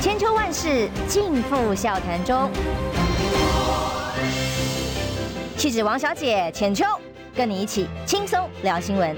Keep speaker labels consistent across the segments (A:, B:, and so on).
A: 千秋万世尽付笑谈中。气质王小姐浅秋，跟你一起轻松聊新闻。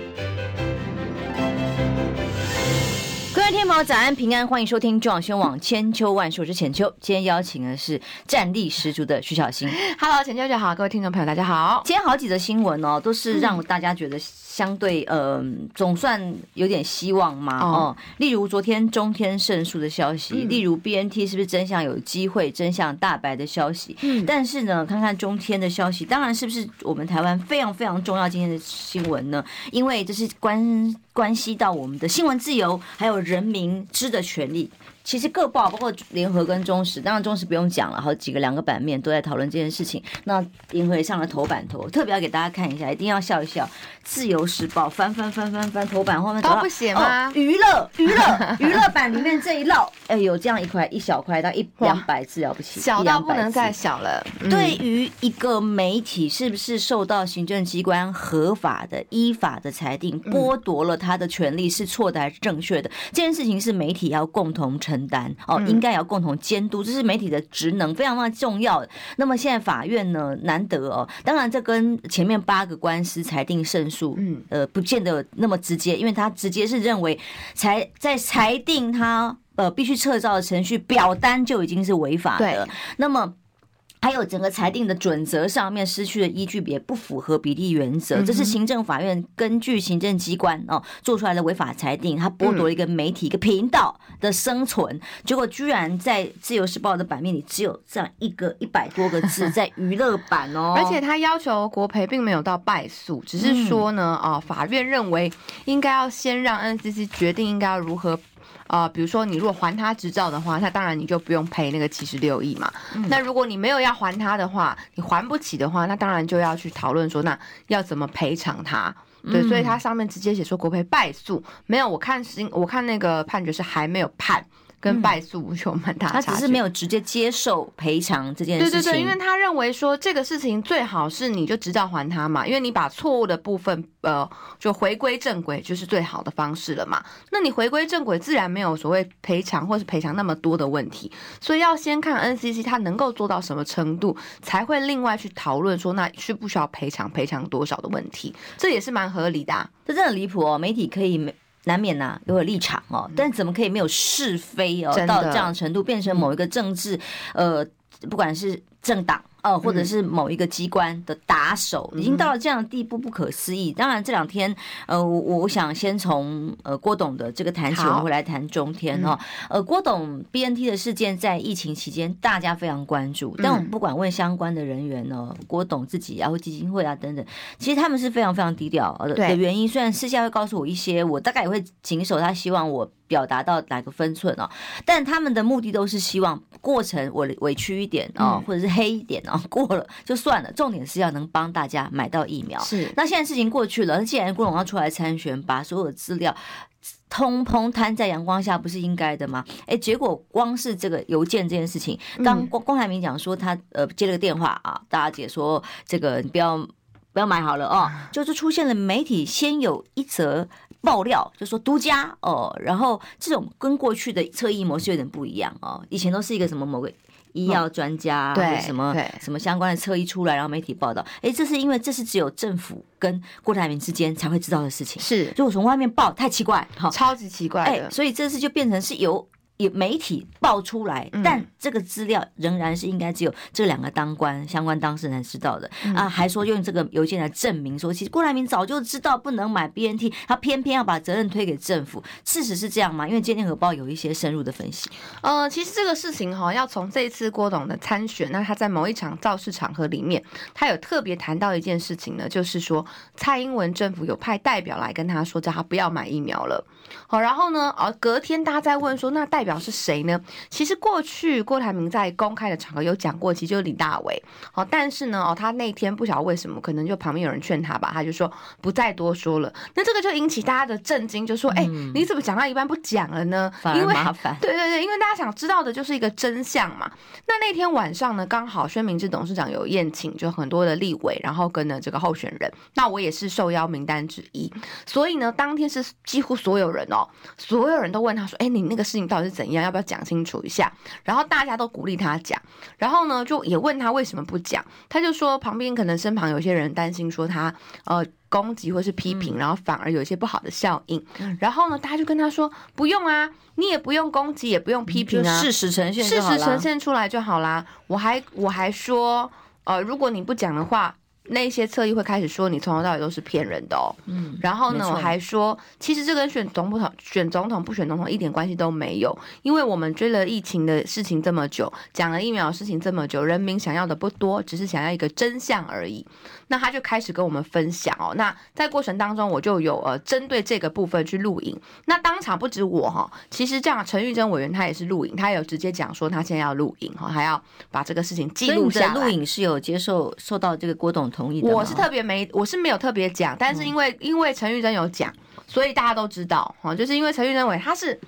A: 各位听友早安平安，欢迎收听中广新闻网千秋万世，我是浅秋。今天邀请的是战力十足的徐小新。
B: Hello，浅秋姐好，各位听众朋友大家好。
A: 今天好几则新闻哦，都是让大家觉得相对呃，总算有点希望嘛哦。例如昨天中天胜诉的消息，例如 BNT 是不是真相有机会真相大白的消息。嗯，但是呢，看看中天的消息，当然是不是我们台湾非常非常重要今天的新闻呢？因为这是关关系到我们的新闻自由，还有人民知的权利。其实各报包括联合跟中时，当然中时不用讲了，好几个两个版面都在讨论这件事情。那联合也上了头版头，特别要给大家看一下，一定要笑一笑。自由时报翻翻翻翻翻头版后面
B: 都不写吗？
A: 哦、娱乐娱乐娱乐版里面这一摞，哎，有这样一块一小块到一两百字了不起，
B: 小到不能再小了。
A: 嗯、对于一个媒体是不是受到行政机关合法的依法的裁定，剥夺了他的权利是错的还是正确的？这件事情是媒体要共同承。承担哦，应该要共同监督，这是媒体的职能，非常非常重要的。那么现在法院呢，难得哦，当然这跟前面八个官司裁定胜诉，嗯，呃，不见得那么直接，因为他直接是认为裁在裁定他呃必须撤照的程序表单就已经是违法的，那么。还有整个裁定的准则上面失去了依据，也不符合比例原则。这是行政法院根据行政机关哦做出来的违法裁定，他剥夺了一个媒体一个频道的生存。结果居然在自由时报的版面里只有这样一个一百多个字，在娱乐版哦。
B: 而且他要求国赔并没有到败诉，只是说呢，啊，法院认为应该要先让 NCC 决定应该要如何。啊、呃，比如说你如果还他执照的话，那当然你就不用赔那个七十六亿嘛。嗯、那如果你没有要还他的话，你还不起的话，那当然就要去讨论说，那要怎么赔偿他？对，嗯、所以他上面直接写说国赔败诉，没有。我看新，我看那个判决是还没有判。跟败诉有蛮大差，
A: 他只是没有直接接受赔偿这件事情。
B: 对对对，因为他认为说这个事情最好是你就直照还他嘛，因为你把错误的部分呃就回归正轨就是最好的方式了嘛。那你回归正轨，自然没有所谓赔偿或是赔偿那么多的问题。所以要先看 NCC 他能够做到什么程度，才会另外去讨论说那需不需要赔偿，赔偿多少的问题，这也是蛮合理的啊。
A: 这真的很离谱哦，媒体可以难免呐、啊，有个立场哦，但怎么可以没有是非哦？到这样的程度，变成某一个政治，呃，不管是政党。哦，或者是某一个机关的打手，已经到了这样的地步，不可思议。当然，这两天，呃，我我想先从呃郭董的这个谈起，我们会来谈中天哦。呃，郭董 BNT 的事件在疫情期间，大家非常关注。但我们不管问相关的人员呢，郭董自己啊，或基金会啊等等，其实他们是非常非常低调的原因。虽然私下会告诉我一些，我大概也会谨守他希望我。表达到哪个分寸哦？但他们的目的都是希望过程我委屈一点哦，或者是黑一点哦，过了就算了。重点是要能帮大家买到疫苗。是。那现在事情过去了，那既然郭荣要出来参选，把所有的资料通通摊在阳光下，不是应该的吗？哎，结果光是这个邮件这件事情，刚郭郭台铭讲说他呃接了个电话啊，大家姐说这个你不要不要买好了哦，就是出现了媒体先有一则。爆料就说独家哦，然后这种跟过去的侧翼模式有点不一样哦。以前都是一个什么某个医药专家，对什么什么相关的测一出来，然后媒体报道。哎，这是因为这是只有政府跟郭台铭之间才会知道的事情。是，如果从外面报太奇怪，哈，
B: 超级奇怪的。
A: 所以这次就变成是由。有媒体爆出来，但这个资料仍然是应该只有这两个当官相关当事人知道的啊，还说用这个邮件来证明说，其实郭台铭早就知道不能买 BNT，他偏偏要把责任推给政府。事实是这样吗？因为《今天荷报》有一些深入的分析。
B: 呃，其实这个事情哈，要从这一次郭董的参选，那他在某一场造势场合里面，他有特别谈到一件事情呢，就是说蔡英文政府有派代表来跟他说，叫他不要买疫苗了。好，然后呢，呃，隔天大家在问说，那代表是谁呢？其实过去郭台铭在公开的场合有讲过，其实就是李大为。好，但是呢，哦，他那天不晓得为什么，可能就旁边有人劝他吧，他就说不再多说了。那这个就引起大家的震惊，就说，哎、嗯，你怎么讲到一半不讲了呢？
A: 因为麻烦。
B: 对对对，因为大家想知道的就是一个真相嘛。那那天晚上呢，刚好宣明志董事长有宴请，就很多的立委，然后跟了这个候选人，那我也是受邀名单之一，所以呢，当天是几乎所有人。哦，所有人都问他说：“哎，你那个事情到底是怎怎样，要不要讲清楚一下？然后大家都鼓励他讲，然后呢，就也问他为什么不讲，他就说旁边可能身旁有些人担心说他呃攻击或是批评，然后反而有一些不好的效应。然后呢，大家就跟他说不用啊，你也不用攻击，也不用批评啊，
A: 事实呈现，
B: 事实呈现出来就好啦。我还我还说，呃，如果你不讲的话。那些侧翼会开始说你从头到尾都是骗人的哦，嗯，然后呢，我还说其实这跟选总统、选总统不选总统一点关系都没有，因为我们追了疫情的事情这么久，讲了疫苗的事情这么久，人民想要的不多，只是想要一个真相而已。那他就开始跟我们分享哦，那在过程当中我就有呃针对这个部分去录影，那当场不止我哈，其实这样陈玉珍委员他也是录影，他有直接讲说他现在要录影哈，还要把这个事情记录下来。
A: 录影是有接受受到这个郭董同意的，
B: 我是特别没，我是没有特别讲，但是因为、嗯、因为陈玉珍有讲，所以大家都知道哈，就是因为陈玉认为他是。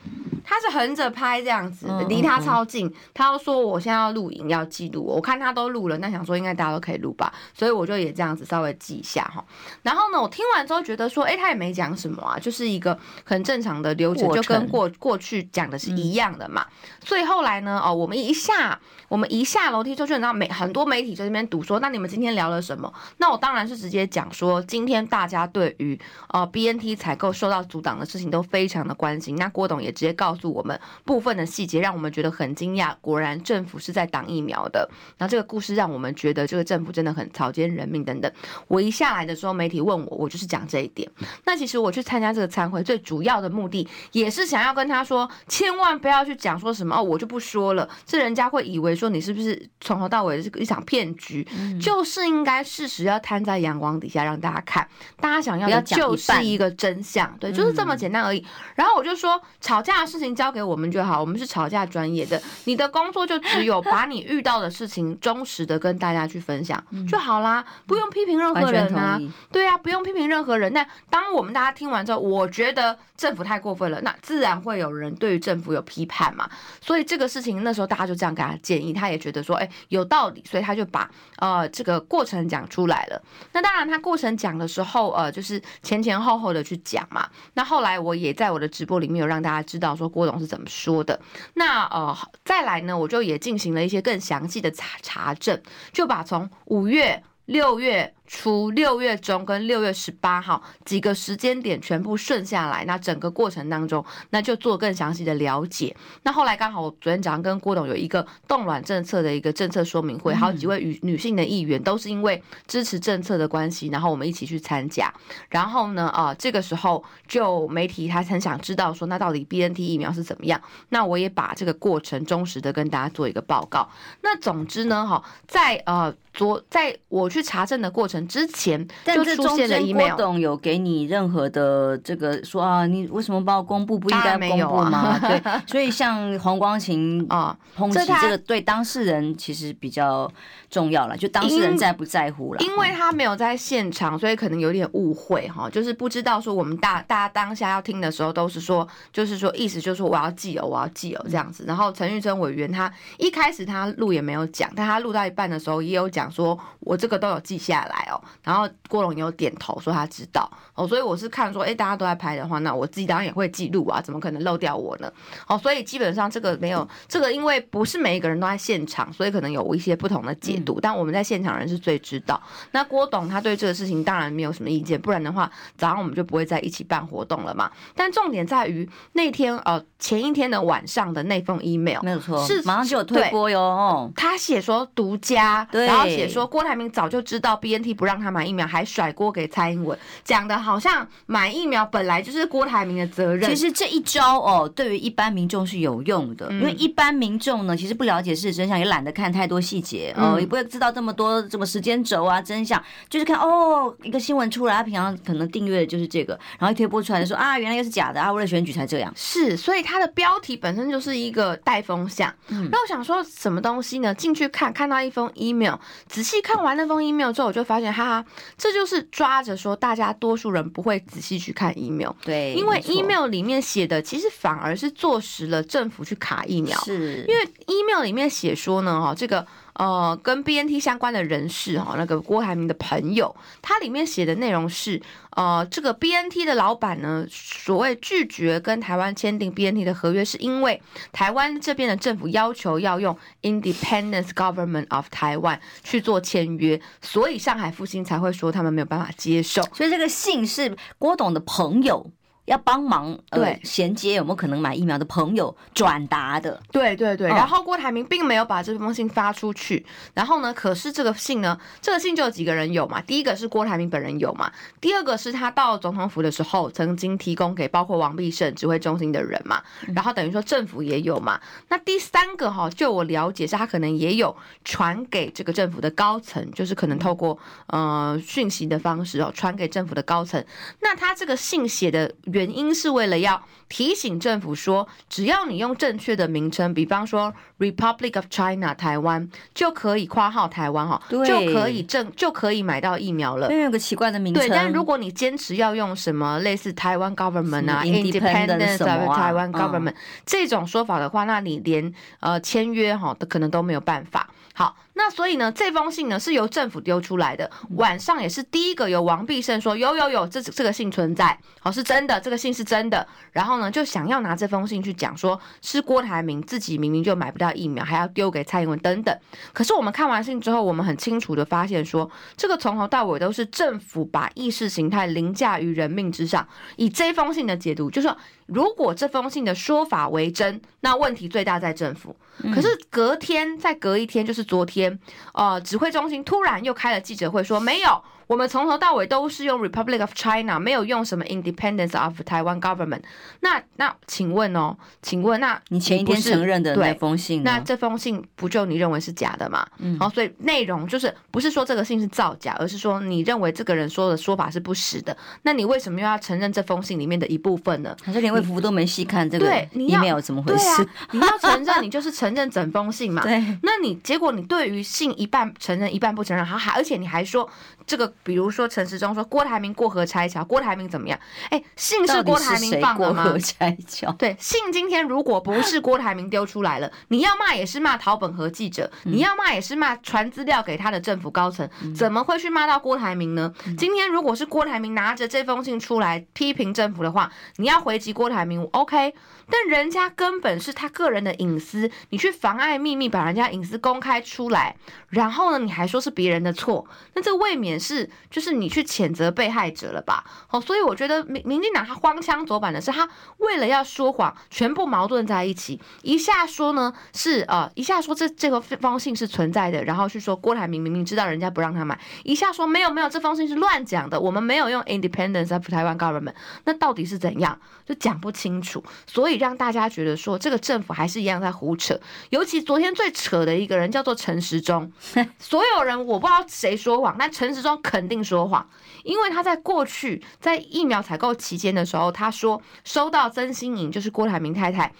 B: 他是横着拍这样子，离他超近。他要说我现在要录影要记录，我看他都录了，那想说应该大家都可以录吧，所以我就也这样子稍微记一下哈。然后呢，我听完之后觉得说，哎，他也没讲什么啊，就是一个很正常的流程，就跟过过去讲的是一样的嘛。所以后来呢，哦，我们一下我们一下楼梯就去，然后媒很多媒体在那边堵说，那你们今天聊了什么？那我当然是直接讲说，今天大家对于呃 BNT 采购受到阻挡的事情都非常的关心。那郭董也直接告。告诉我们部分的细节，让我们觉得很惊讶。果然政府是在挡疫苗的。然后这个故事让我们觉得这个政府真的很草菅人命等等。我一下来的时候，媒体问我，我就是讲这一点。那其实我去参加这个参会，最主要的目的也是想要跟他说，千万不要去讲说什么哦，我就不说了，这人家会以为说你是不是从头到尾是一场骗局。嗯、就是应该事实要摊在阳光底下让大家看，大家想要的就是一个真相，对，就是这么简单而已。嗯、然后我就说吵架的事情。交给我们就好，我们是吵架专业的。你的工作就只有把你遇到的事情忠实的跟大家去分享就好啦，不用批评任何人啊。对啊，不用批评任何人。那当我们大家听完之后，我觉得政府太过分了，那自然会有人对于政府有批判嘛。所以这个事情那时候大家就这样给他建议，他也觉得说，哎，有道理，所以他就把呃这个过程讲出来了。那当然他过程讲的时候，呃，就是前前后后的去讲讲嘛。那后来我也在我的直播里面有让大家知道说。郭董是怎么说的？那呃，再来呢，我就也进行了一些更详细的查查证，就把从五月、六月。初六月中跟六月十八号几个时间点全部顺下来，那整个过程当中，那就做更详细的了解。那后来刚好我昨天早上跟郭董有一个冻卵政策的一个政策说明会，好几位女女性的议员都是因为支持政策的关系，然后我们一起去参加。然后呢，啊，这个时候就媒体他很想知道说，那到底 BNT 疫苗是怎么样？那我也把这个过程忠实的跟大家做一个报告。那总之呢，哈，在呃昨在我去查证的过程。之前就出现了 email，
A: 郭董有给你任何的这个说啊，你为什么把我公布？不应该公布吗？啊、对，所以像黄光琴啊抨击这个，对当事人其实比较重要了，就当事人在不在乎了。
B: 因为他没有在现场，所以可能有点误会哈，就是不知道说我们大大家当下要听的时候都是说，就是说意思就是说我要记哦，我要记哦这样子。然后陈玉珍委员他一开始他录也没有讲，但他录到一半的时候也有讲说，我这个都有记下来。然后郭龙也有点头说他知道。哦，所以我是看说，哎，大家都在拍的话，那我自己当然也会记录啊，怎么可能漏掉我呢？哦，所以基本上这个没有这个，因为不是每一个人都在现场，所以可能有一些不同的解读。但我们在现场人是最知道。那郭董他对这个事情当然没有什么意见，不然的话早上我们就不会在一起办活动了嘛。但重点在于那天呃前一天的晚上的那封 email
A: 没有错，是马上就有推播哟。哦，
B: 他写说独家，对，然后写说郭台铭早就知道 BNT。不让他买疫苗，还甩锅给蔡英文，讲的好像买疫苗本来就是郭台铭的责任。
A: 其实这一招哦，对于一般民众是有用的，嗯、因为一般民众呢，其实不了解事实真相，也懒得看太多细节哦，也不会知道这么多这么时间轴啊真相，就是看哦一个新闻出来，他平常可能订阅的就是这个，然后一推播出来就说啊，原来又是假的啊，为了选举才这样。
B: 是，所以它的标题本身就是一个带风向。嗯、那我想说什么东西呢？进去看看到一封 email，仔细看完那封 email 之后，我就发现。哈哈，这就是抓着说，大家多数人不会仔细去看 email，
A: 对，
B: 因为 email 里面写的其实反而是坐实了政府去卡疫苗，
A: 是，
B: 因为 email 里面写说呢，哈，这个呃跟 BNT 相关的人士哈，那个郭台铭的朋友，他里面写的内容是，呃，这个 BNT 的老板呢，所谓拒绝跟台湾签订 BNT 的合约，是因为台湾这边的政府要求要用 Independent Government of Taiwan 去做签约，所以上海复兴才会说他们没有办法接受。
A: 所以这个信是郭董的朋友。要帮忙对衔接有没有可能买疫苗的朋友转达的？
B: 对对对。然后郭台铭并没有把这封信发出去。然后呢，可是这个信呢，这个信就有几个人有嘛？第一个是郭台铭本人有嘛？第二个是他到总统府的时候曾经提供给包括王必胜指挥中心的人嘛？然后等于说政府也有嘛？那第三个哈，就我了解是他可能也有传给这个政府的高层，就是可能透过呃讯息的方式哦传给政府的高层。那他这个信写的。原因是为了要提醒政府说，只要你用正确的名称，比方说 Republic of China 台湾，就可以括号台湾哈，就可以正就可以买到疫苗了。
A: 因为有个奇怪的名称。
B: 对，但如果你坚持要用什么类似台湾 government 啊，Independence of 台湾 government 这种说法的话，那你连呃签约哈的可能都没有办法。好，那所以呢，这封信呢是由政府丢出来的，晚上也是第一个由王必胜说有有有，这这个信存在，好，是真的，这个信是真的。然后呢，就想要拿这封信去讲说，是郭台铭自己明明就买不到疫苗，还要丢给蔡英文等等。可是我们看完信之后，我们很清楚的发现说，这个从头到尾都是政府把意识形态凌驾于人命之上。以这封信的解读，就是说，如果这封信的说法为真，那问题最大在政府。可是隔天再隔一天，就是昨天，呃，指挥中心突然又开了记者会，说没有。我们从头到尾都是用 Republic of China，没有用什么 Independence of Taiwan Government 那。那那，请问哦，请问那
A: 你前一天承认的那封信，
B: 那这封信不就你认为是假的吗？嗯，好，所以内容就是不是说这个信是造假，而是说你认为这个人说的说法是不实的。那你为什么又要承认这封信里面的一部分呢？
A: 还是连卫福部都没细看这个？对，你没有怎么回事？
B: 啊、你要承认，你就是承认整封信嘛。对，那你结果你对于信一半承认，一半不承认，还还而且你还说这个。比如说陈时中说郭台铭过河拆桥，郭台铭怎么样？哎，信是郭台铭放的吗？
A: 过河拆桥。
B: 对，信今天如果不是郭台铭丢出来了，你要骂也是骂陶本和记者，你要骂也是骂传资料给他的政府高层，怎么会去骂到郭台铭呢？今天如果是郭台铭拿着这封信出来批评政府的话，你要回击郭台铭，OK？但人家根本是他个人的隐私，你去妨碍秘密，把人家隐私公开出来，然后呢，你还说是别人的错，那这未免是就是你去谴责被害者了吧？好，所以我觉得民民进党他荒腔走板的是，他为了要说谎，全部矛盾在一起，一下说呢是呃，一下说这这个封信是存在的，然后去说郭台铭明明知道人家不让他买，一下说没有没有，这封信是乱讲的，我们没有用 Independence of Taiwan Government，那到底是怎样，就讲不清楚，所以。让大家觉得说这个政府还是一样在胡扯，尤其昨天最扯的一个人叫做陈时中，所有人我不知道谁说谎，但陈时中肯定说谎，因为他在过去在疫苗采购期间的时候，他说收到曾心颖就是郭台铭太太。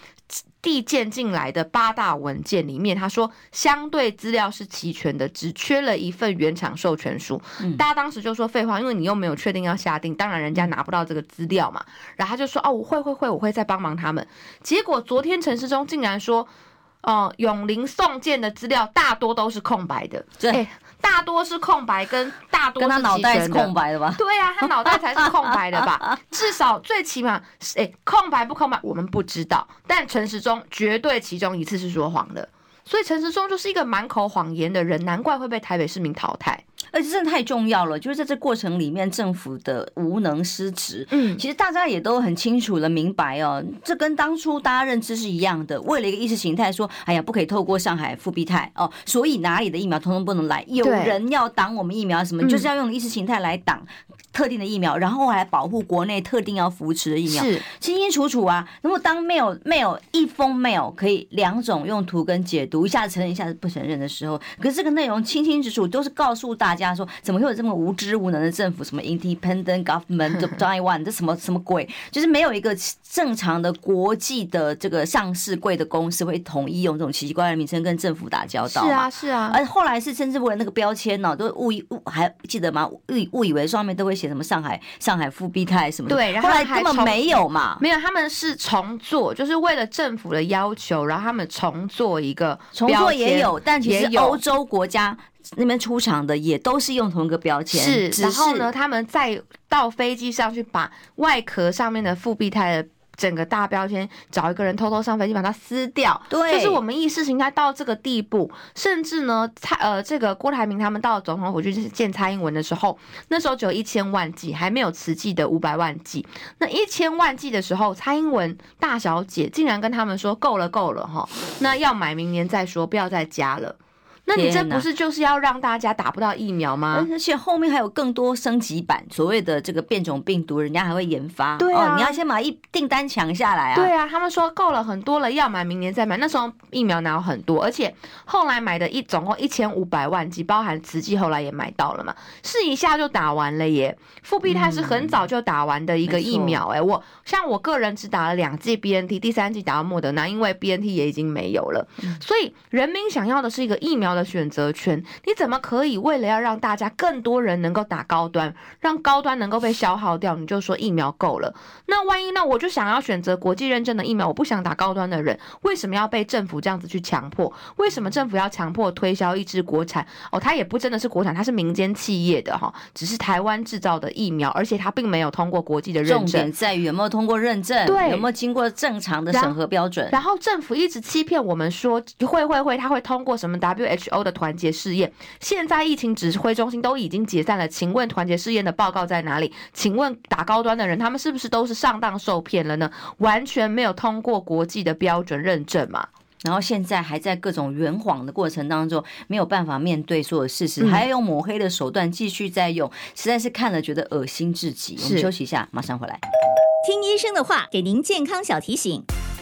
B: 递件进来的八大文件里面，他说相对资料是齐全的，只缺了一份原厂授权书。大家当时就说废话，因为你又没有确定要下定，当然人家拿不到这个资料嘛。然后他就说哦，我会会会，我会再帮忙他们。结果昨天陈世忠竟然说，哦、呃，永林送件的资料大多都是空白的。对。欸大多是空白，跟大多是跟他脑袋是空白的吧？对啊，他脑袋才是空白的吧？至少最起码，哎、欸，空白不空白，我们不知道。但陈时中绝对其中一次是说谎的，所以陈时中就是一个满口谎言的人，难怪会被台北市民淘汰。
A: 而且真的太重要了，就是在这过程里面，政府的无能失职，嗯，其实大家也都很清楚的明白哦，这跟当初大家认知是一样的，为了一个意识形态说，哎呀，不可以透过上海复必泰哦，所以哪里的疫苗通通不能来，有人要挡我们疫苗什么，就是要用意识形态来挡特定的疫苗，然后还保护国内特定要扶持的疫苗，是清清楚楚啊。那么当 mail mail 一封 mail 可以两种用途跟解读，一下子承认，一下子不承认的时候，可是这个内容清清楚楚都是告诉大家。说，怎么会有这么无知无能的政府？什么 Independent Government of Taiwan，这什么什么鬼？就是没有一个正常的国际的这个上市贵的公司会统一用这种奇奇怪怪的名称跟政府打交道。
B: 是啊，是啊。
A: 而后来是甚至为了那个标签呢，都误以误还记得吗？误误以为上面都会写什么上海上海复必泰什么的。
B: 对，然后
A: 后来根本没有嘛，
B: 没有，他们是重做，就是为了政府的要求，然后他们重做一个
A: 重做也有，但其实欧洲国家那边出厂的也都是用同一个标签。
B: 是，然后呢，他们再到飞机上去把外壳上面的复必泰的。整个大标签，找一个人偷偷上飞机把它撕掉，
A: 对，
B: 就是我们意识形态到这个地步。甚至呢，蔡呃，这个郭台铭他们到总统府去见蔡英文的时候，那时候只有一千万剂，还没有慈济的五百万剂。那一千万剂的时候，蔡英文大小姐竟然跟他们说够了够了哈，那要买明年再说，不要再加了。那你这不是就是要让大家打不到疫苗吗？
A: 而且后面还有更多升级版，所谓的这个变种病毒，人家还会研发。
B: 对啊，
A: 哦、你要先把一订单抢下来啊。
B: 对啊，他们说够了很多了，要买明年再买。那时候疫苗哪有很多？而且后来买的一总共一千五百万剂，包含慈济后来也买到了嘛，试一下就打完了耶。复必泰是很早就打完的一个疫苗哎、欸，我像我个人只打了两剂 BNT，第三剂打到莫德纳，因为 BNT 也已经没有了。所以人民想要的是一个疫苗的选择权，你怎么可以为了要让大家更多人能够打高端，让高端能够被消耗掉，你就说疫苗够了？那万一那我就想要选择国际认证的疫苗，我不想打高端的人，为什么要被政府这样子去强迫？为什么政府要强迫推销一支国产？哦，它也不真的是国产，它是民间企业的哈，只是台湾制造的疫苗，而且它并没有通过国际的认证。
A: 重点在于有没有通过认证，
B: 对，
A: 有没有经过正常的审核标准？
B: 然，然后政府一直欺骗我们说会会会，它会通过什么 WHO 的团结试验，现在疫情指挥中心都已经解散了，请问团结试验的报告在哪里？请问打高端的人，他们是不是都是上当受骗了呢？完全没有通过国际的标准认证嘛？
A: 然后现在还在各种圆谎的过程当中，没有办法面对所有事实，还要用抹黑的手段继续在用，实在是看了觉得恶心至极。我们休息一下，马上回来。
C: 听医生的话，给您健康小提醒。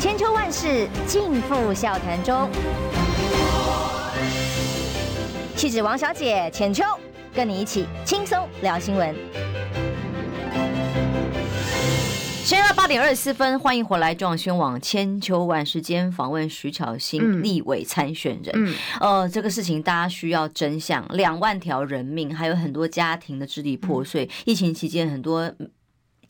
D: 千秋万世尽付笑谈中。气质王小姐浅秋，跟你一起轻松聊新闻。
A: 现在八点二十四分，欢迎回来，中央新闻网千秋万世间访问徐巧芯立委参选人。嗯，呃，这个事情大家需要真相，两万条人命，还有很多家庭的支离破碎。嗯、疫情期间，很多。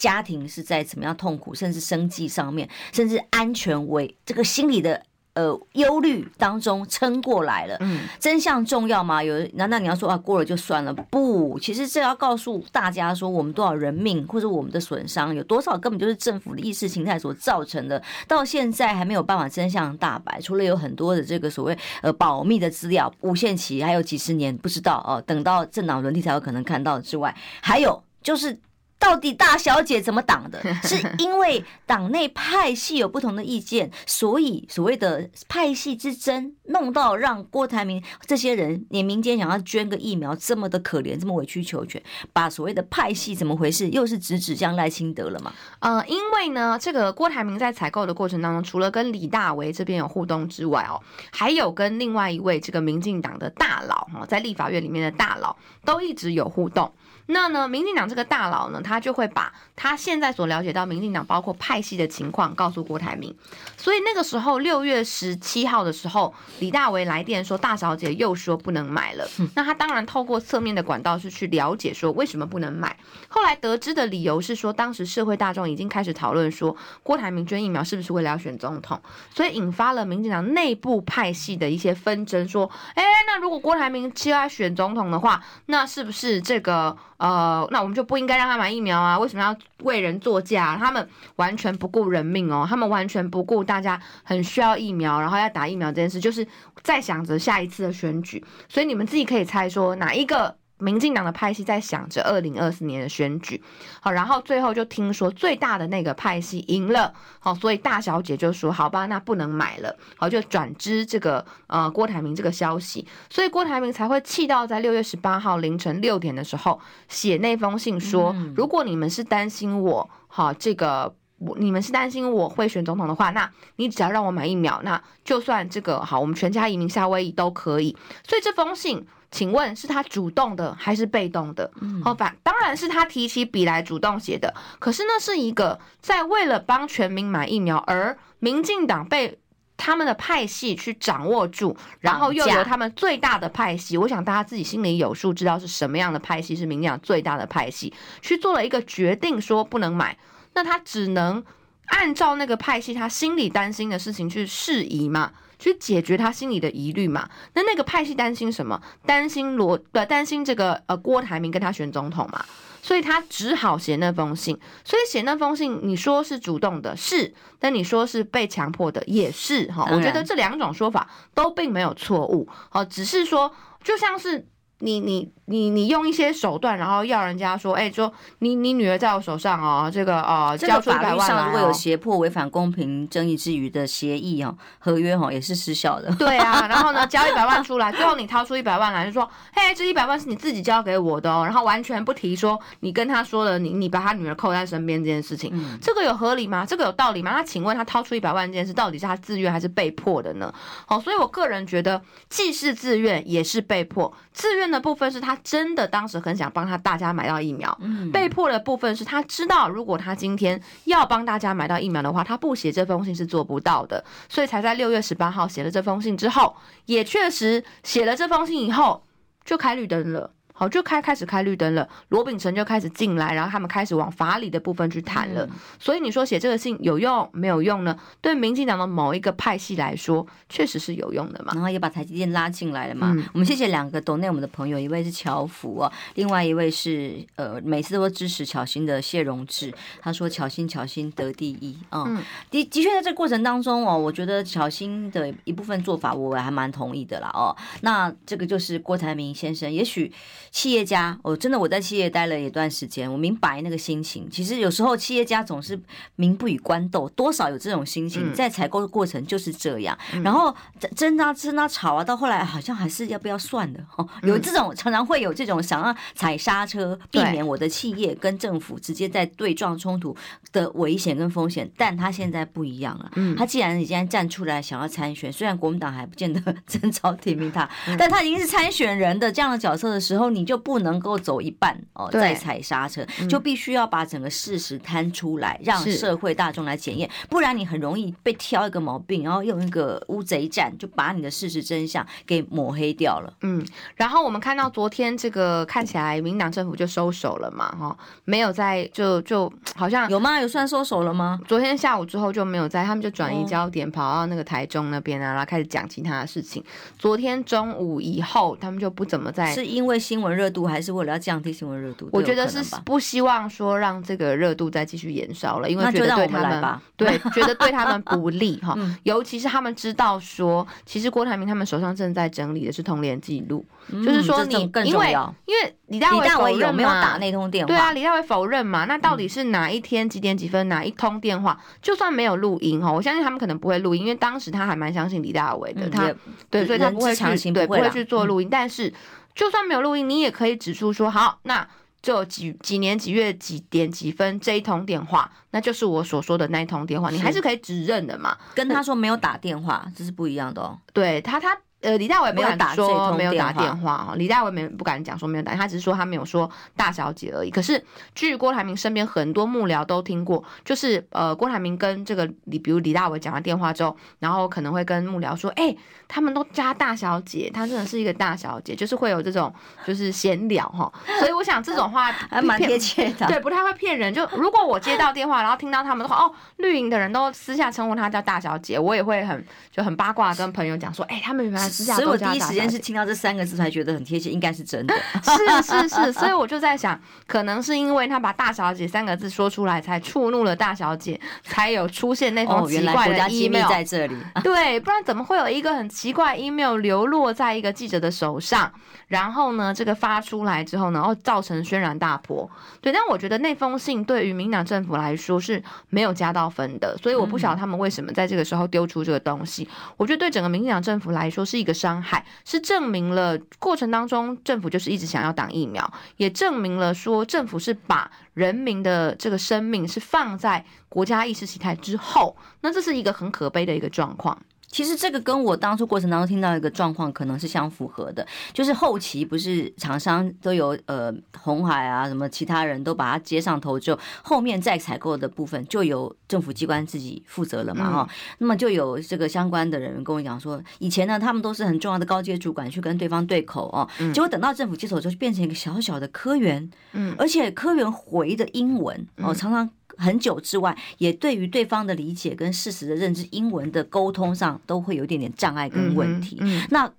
A: 家庭是在怎么样痛苦，甚至生计上面，甚至安全为这个心理的呃忧虑当中撑过来了。嗯，真相重要吗？有难道你要说啊过了就算了？不，其实这要告诉大家说，我们多少人命或者我们的损伤有多少，根本就是政府的意识形态所造成的。到现在还没有办法真相大白，除了有很多的这个所谓呃保密的资料无限期，还有几十年不知道哦，等到政党轮替才有可能看到之外，还有就是。到底大小姐怎么挡的？是因为党内派系有不同的意见，所以所谓的派系之争，弄到让郭台铭这些人，你民间想要捐个疫苗这么的可怜，这么委曲求全，把所谓的派系怎么回事，又是直指向赖清德了吗？
B: 呃，因为呢，这个郭台铭在采购的过程当中，除了跟李大为这边有互动之外哦，还有跟另外一位这个民进党的大佬哈，在立法院里面的大佬都一直有互动。那呢，民进党这个大佬呢，他就会把他现在所了解到民进党包括派系的情况告诉郭台铭。所以那个时候六月十七号的时候，李大为来电说大小姐又说不能买了。那他当然透过侧面的管道是去了解说为什么不能买。后来得知的理由是说，当时社会大众已经开始讨论说郭台铭捐疫苗是不是为了要选总统，所以引发了民进党内部派系的一些纷争。说，哎，那如果郭台铭期待选总统的话，那是不是这个？呃，那我们就不应该让他买疫苗啊？为什么要为人作嫁？他们完全不顾人命哦，他们完全不顾大家很需要疫苗，然后要打疫苗这件事，就是在想着下一次的选举。所以你们自己可以猜说哪一个民进党的派系在想着二零二四年的选举，好，然后最后就听说最大的那个派系赢了，好，所以大小姐就说好吧，那不能买了，好，就转知这个呃郭台铭这个消息，所以郭台铭才会气到在六月十八号凌晨六点的时候写那封信说，如果你们是担心我，好这个。我你们是担心我会选总统的话，那你只要让我买疫苗，那就算这个好，我们全家移民夏威夷都可以。所以这封信，请问是他主动的还是被动的？好，反当然是他提起笔来主动写的。可是那是一个在为了帮全民买疫苗，而民进党被他们的派系去掌握住，然后又由他们最大的派系，我想大家自己心里有数，知道是什么样的派系是民进党最大的派系，去做了一个决定，说不能买。那他只能按照那个派系他心里担心的事情去释疑嘛，去解决他心里的疑虑嘛。那那个派系担心什么？担心罗呃，担心这个呃郭台铭跟他选总统嘛。所以他只好写那封信。所以写那封信，你说是主动的，是；但你说是被强迫的，也是。哈，我觉得这两种说法都并没有错误。好，只是说就像是你你。你你用一些手段，然后要人家说，哎、欸，说你你女儿在我手上哦，这个哦，交出一百万来、哦、
A: 上如果有胁迫、违反公平正义之余的协议哦，合约哦，也是失效的。
B: 对啊，然后呢，交一百万出来，最后你掏出一百万来，就说，嘿，这一百万是你自己交给我的哦，然后完全不提说你跟他说了，你你把他女儿扣在身边这件事情，嗯、这个有合理吗？这个有道理吗？那请问他掏出一百万这件事，到底是他自愿还是被迫的呢？好，所以我个人觉得，既是自愿也是被迫。自愿的部分是他真的当时。很想帮他大家买到疫苗，被迫的部分是他知道，如果他今天要帮大家买到疫苗的话，他不写这封信是做不到的，所以才在六月十八号写了这封信之后，也确实写了这封信以后就开绿灯了。好，就开开始开绿灯了，罗秉成就开始进来，然后他们开始往法理的部分去谈了。嗯、所以你说写这个信有用没有用呢？对民进党的某一个派系来说，确实是有用的嘛。
A: 然后也把台积电拉进来了嘛。嗯、我们谢谢两个懂内我们的朋友，一位是乔福啊，另外一位是呃每次都支持乔欣的谢荣志。他说巧芯巧芯得第一啊。嗯，的的确在这个过程当中哦，我觉得乔欣的一部分做法我还蛮同意的啦哦。那这个就是郭台铭先生，也许。企业家，我真的我在企业待了一段时间，我明白那个心情。其实有时候企业家总是民不与官斗，多少有这种心情。在采购的过程就是这样，然后争啊争啊吵啊，到后来好像还是要不要算了。哦，有这种常常会有这种想要踩刹车，避免我的企业跟政府直接在对撞冲突的危险跟风险。但他现在不一样了，他既然已经站出来想要参选，虽然国民党还不见得真朝提名他，但他已经是参选人的这样的角色的时候，你。你就不能够走一半哦，再踩刹车，就必须要把整个事实摊出来，让社会大众来检验，不然你很容易被挑一个毛病，然后用一个乌贼战，就把你的事实真相给抹黑掉了。
B: 嗯，然后我们看到昨天这个看起来民党政府就收手了嘛，哈，没有在就就好像
A: 有吗？有算收手了吗？
B: 昨天下午之后就没有在，他们就转移焦点，跑到那个台中那边啊，然后开始讲其他的事情。昨天中午以后，他们就不怎么在，
A: 是因为新闻。热度还是为了要降低新闻热度，
B: 我觉得是不希望说让这个热度再继续延烧了，因为觉得对他们对 觉得对他们不利哈。尤其是他们知道说，其实郭台铭他们手上正在整理的是通联记录，就是说你因为因为李大伟有没有打那通电话？对啊，李大伟否认嘛。那到底是哪一天几点几分哪一通电话？就算没有录音哈，我相信他们可能不会录音，因为当时他还蛮相信李大伟的，他对，所以他不会去对不会去做录音，但是。就算没有录音，你也可以指出说，好，那就几几年几月几点几分这一通电话，那就是我所说的那一通电话，你还是可以指认的嘛。
A: 跟他说没有打电话，这是不一样的哦。
B: 对他，他。呃，李大伟没有打说没有打电话，李大伟没不敢讲说没有打，他只是说他没有说大小姐而已。可是据郭台铭身边很多幕僚都听过，就是呃郭台铭跟这个李，比如李大伟讲完电话之后，然后可能会跟幕僚说，哎、欸，他们都加大小姐，她真的是一个大小姐，就是会有这种就是闲聊哈。所以我想这种话
A: 还蛮贴切的，
B: 对，不太会骗人。就如果我接到电话，然后听到他们的话，哦，绿营的人都私下称呼她叫大小姐，我也会很就很八卦跟朋友讲说，哎、欸，他们原来。
A: 所以我第一时间是听到这三个字才觉得很贴切，应该是真的。
B: 是是是，所以我就在想，可能是因为他把“大小姐”三个字说出来，才触怒了大小姐，才有出现那封奇怪的 email
A: 在这里。
B: 对，不然怎么会有一个很奇怪 email 流落在一个记者的手上？然后呢，这个发出来之后呢，然后造成轩然大波。对，但我觉得那封信对于民进党政府来说是没有加到分的，所以我不晓得他们为什么在这个时候丢出这个东西。我觉得对整个民进党政府来说是一个伤害，是证明了过程当中政府就是一直想要挡疫苗，也证明了说政府是把人民的这个生命是放在国家意识形态之后。那这是一个很可悲的一个状况。
A: 其实这个跟我当初过程当中听到一个状况可能是相符合的，就是后期不是厂商都有呃红海啊什么其他人都把它接上头之后，后面再采购的部分就由政府机关自己负责了嘛哈、嗯，那么就有这个相关的人跟我讲说，以前呢他们都是很重要的高阶主管去跟对方对口哦，结果等到政府接手之后就变成一个小小的科员，嗯，而且科员回的英文哦常常。很久之外，也对于对方的理解跟事实的认知，英文的沟通上都会有一点点障碍跟问题。嗯嗯、那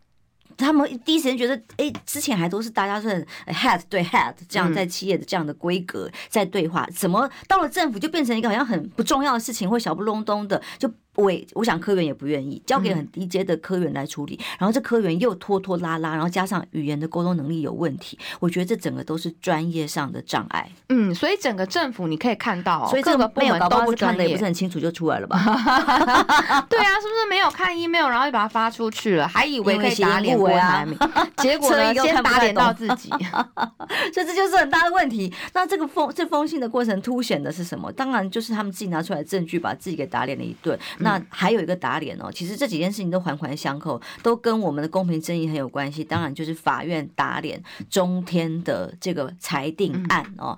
A: 他们第一时间觉得，哎、欸，之前还都是大家是 head 对 head 这样在企业的这样的规格在对话，怎么到了政府就变成一个好像很不重要的事情，或小不隆咚的就。我我想科员也不愿意交给很低阶的科员来处理，嗯，然后这科员又拖拖拉拉，然后加上语言的沟通能力有问题，我觉得这整个都是专业上的障碍。
B: 嗯，所以整个政府你可以看到，
A: 所以这个部门都不看的也不是很清楚就出来了吧？
B: 对啊，是不是没有看 email，然后就把它发出去了，还以为可以打脸郭台铭，结果呢先打脸到自己，
A: 所以这就是很大的问题。那这个封这封信的过程凸显的是什么？当然就是他们自己拿出来证据，把自己给打脸了一顿。那还有一个打脸哦，其实这几件事情都环环相扣，都跟我们的公平正义很有关系。当然就是法院打脸中天的这个裁定案哦。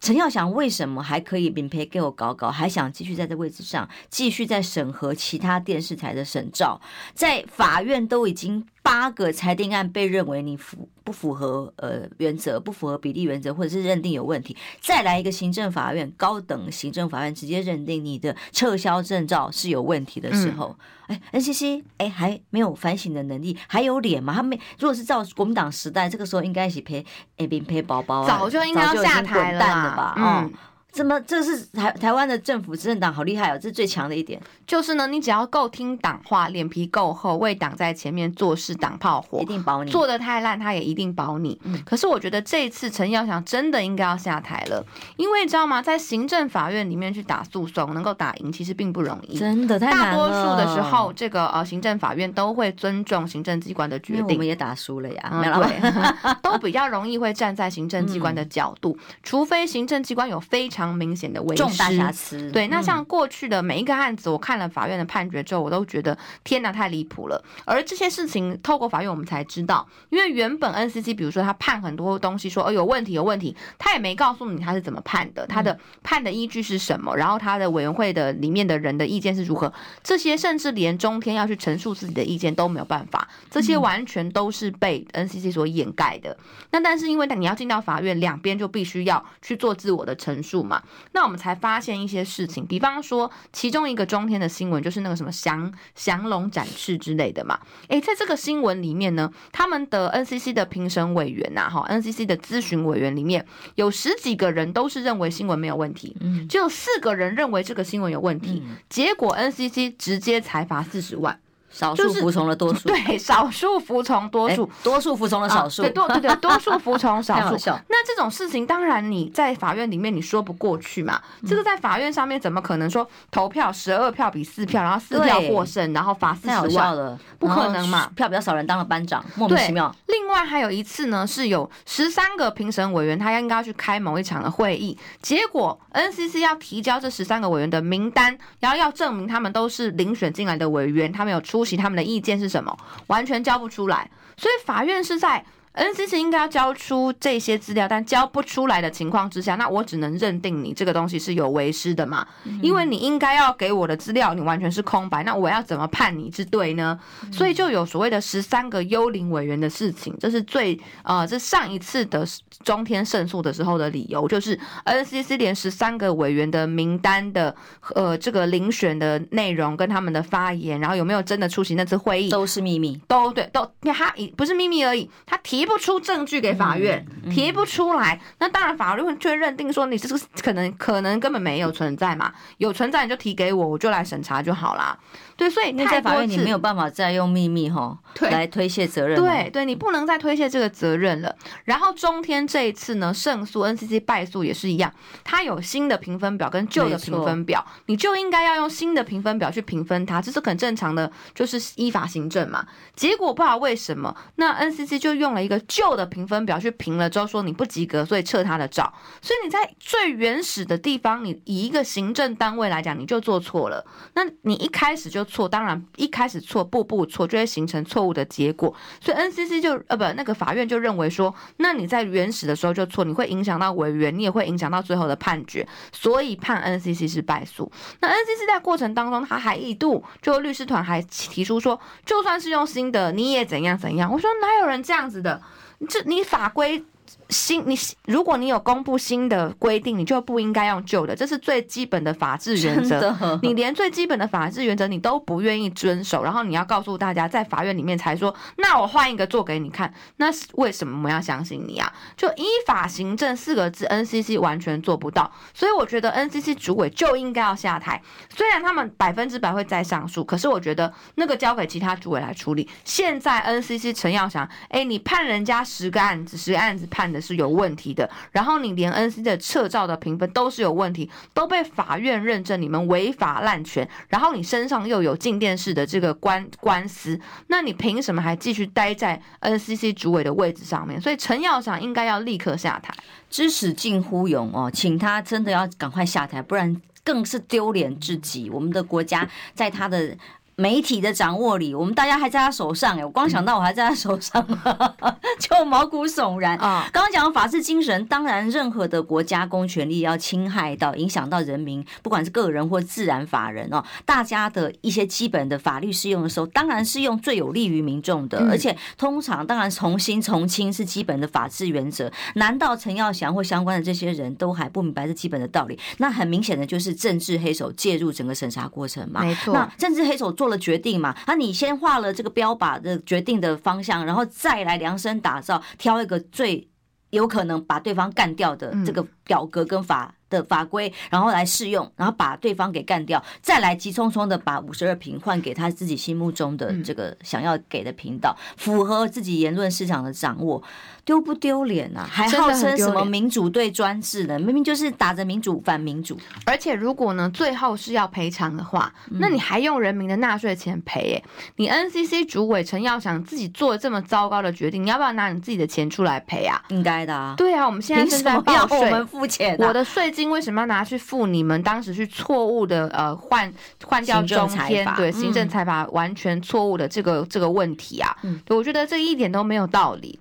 A: 陈耀祥为什么还可以免赔给我搞搞，还想继续在这位置上继续在审核其他电视台的审照，在法院都已经。八个裁定案被认为你符不符合呃原则，不符合比例原则，或者是认定有问题，再来一个行政法院高等行政法院直接认定你的撤销证照是有问题的时候，哎、嗯、，NCC 哎还没有反省的能力，还有脸吗？他没，如果是照国民党时代，这个时候应该是赔哎并赔包包，
B: 早就应该要下台了吧？嗯。
A: 怎么？这是台台湾的政府执政党好厉害哦！这是最强的一点，
B: 就是呢，你只要够听党话，脸皮够厚，为党在前面做事，挡炮火，
A: 一定保你。
B: 做的太烂，他也一定保你。嗯、可是我觉得这一次陈耀祥真的应该要下台了，因为你知道吗？在行政法院里面去打诉讼，能够打赢其实并不容易，
A: 真的太难了。
B: 大多数的时候，这个呃行政法院都会尊重行政机关的决定。
A: 我们也打输了呀，
B: 嗯、对，都比较容易会站在行政机关的角度，嗯、除非行政机关有非常明显的违。
A: 重大瑕疵，
B: 对，那像过去的每一个案子，我看了法院的判决之后，我都觉得天哪，太离谱了。而这些事情透过法院我们才知道，因为原本 NCC 比如说他判很多东西说，说哦有问题有问题，他也没告诉你他是怎么判的，他的判的依据是什么，然后他的委员会的里面的人的意见是如何，这些甚至连中天要去陈述自己的意见都没有办法，这些完全都是被 NCC 所掩盖的。那但是因为你要进到法院，两边就必须要去做自我的陈述嘛，那我们才。发现一些事情，比方说，其中一个中天的新闻就是那个什么降降龙展翅之类的嘛。诶，在这个新闻里面呢，他们的 NCC 的评审委员呐，哈，NCC 的咨询委员里面有十几个人都是认为新闻没有问题，嗯，只有四个人认为这个新闻有问题，结果 NCC 直接裁罚四十万。
A: 少数服从了多数，
B: 对，少数服从多数，
A: 多数服从了少数，
B: 对，多对对，多数服从少数。那这种事情，当然你在法院里面你说不过去嘛。这个在法院上面怎么可能说投票十二票比四票，然后四票获胜，然后罚四十万了？不可能嘛，
A: 票比较少人当了班长，莫名其妙。
B: 另外还有一次呢，是有十三个评审委员，他应该要去开某一场的会议，结果 NCC 要提交这十三个委员的名单，然后要证明他们都是遴选进来的委员，他们有出。出席他们的意见是什么？完全交不出来，所以法院是在 NCC 应该要交出这些资料，但交不出来的情况之下，那我只能认定你这个东西是有为师的嘛？因为你应该要给我的资料，你完全是空白，那我要怎么判你是对呢？所以就有所谓的十三个幽灵委员的事情，这是最呃，这上一次的中天胜诉的时候的理由，就是 NCC 连十三个委员的名单的呃这个遴选的内容跟他们的发言，然后有没有真的出席那次会议，
A: 都是秘密，
B: 都对，都他不是秘密而已，他提。提不出证据给法院，提不出来，那当然法律会就认定说你这个可能可能根本没有存在嘛，有存在你就提给我，我就来审查就好啦。对，所以
A: 在法院你没有办法再用秘密哈，来推卸责任。
B: 对对，你不能再推卸这个责任了。然后中天这一次呢胜诉，NCC 败诉也是一样，它有新的评分表跟旧的评分表，你就应该要用新的评分表去评分它，这是很正常的，就是依法行政嘛。结果不知道为什么，那 NCC 就用了一个旧的评分表去评了之后说你不及格，所以撤他的照。所以你在最原始的地方，你以一个行政单位来讲，你就做错了。那你一开始就。错，当然一开始错，步步错，就会形成错误的结果。所以 NCC 就呃不，那个法院就认为说，那你在原始的时候就错，你会影响到委员，你也会影响到最后的判决，所以判 NCC 是败诉。那 NCC 在过程当中，他还一度就律师团还提出说，就算是用新的，你也怎样怎样。我说哪有人这样子的？这你法规。新你，如果你有公布新的规定，你就不应该用旧的，这是最基本的法治原则。你连最基本的法治原则你都不愿意遵守，然后你要告诉大家在法院里面才说，那我换一个做给你看，那是为什么我们要相信你啊？就依法行政四个字，NCC 完全做不到，所以我觉得 NCC 主委就应该要下台。虽然他们百分之百会再上诉，可是我觉得那个交给其他主委来处理。现在 NCC 陈耀祥，哎，你判人家十个案子，十个案子判的。是有问题的，然后你连 NCC 的撤照的评分都是有问题，都被法院认证你们违法滥权，然后你身上又有静电式的这个官官司，那你凭什么还继续待在 NCC 主委的位置上面？所以陈耀祥应该要立刻下台，
A: 知耻近乎勇哦，请他真的要赶快下台，不然更是丢脸至极。我们的国家在他的。媒体的掌握里，我们大家还在他手上哎，我光想到我还在他手上，就毛骨悚然啊！刚刚讲的法治精神，当然任何的国家公权力要侵害到、影响到人民，不管是个人或自然法人哦，大家的一些基本的法律适用的时候，当然是用最有利于民众的，而且通常当然从新从轻是基本的法治原则。难道陈耀祥或相关的这些人都还不明白这基本的道理？那很明显的就是政治黑手介入整个审查过程嘛。
B: 没错，
A: 那政治黑手做了决定嘛？那你先画了这个标靶的决定的方向，然后再来量身打造，挑一个最有可能把对方干掉的这个表格跟法的法规，然后来适用，然后把对方给干掉，再来急匆匆的把五十二平换给他自己心目中的这个想要给的频道，符合自己言论市场的掌握。丢不丢脸啊？还号称什么民主对专制呢？明明就是打着民主反民主。
B: 而且如果呢，最后是要赔偿的话，那你还用人民的纳税钱赔？哎，你 NCC 主委陈耀祥自己做了这么糟糕的决定，你要不要拿你自己的钱出来赔啊？
A: 应该的啊。
B: 对啊，我们现在正在报税，
A: 我们付钱。
B: 我的税金为什么要拿去付你们当时去错误的呃换换掉中天对行政裁罚完全错误的这个这个问题啊？嗯，对，我觉得这一点都没有道理。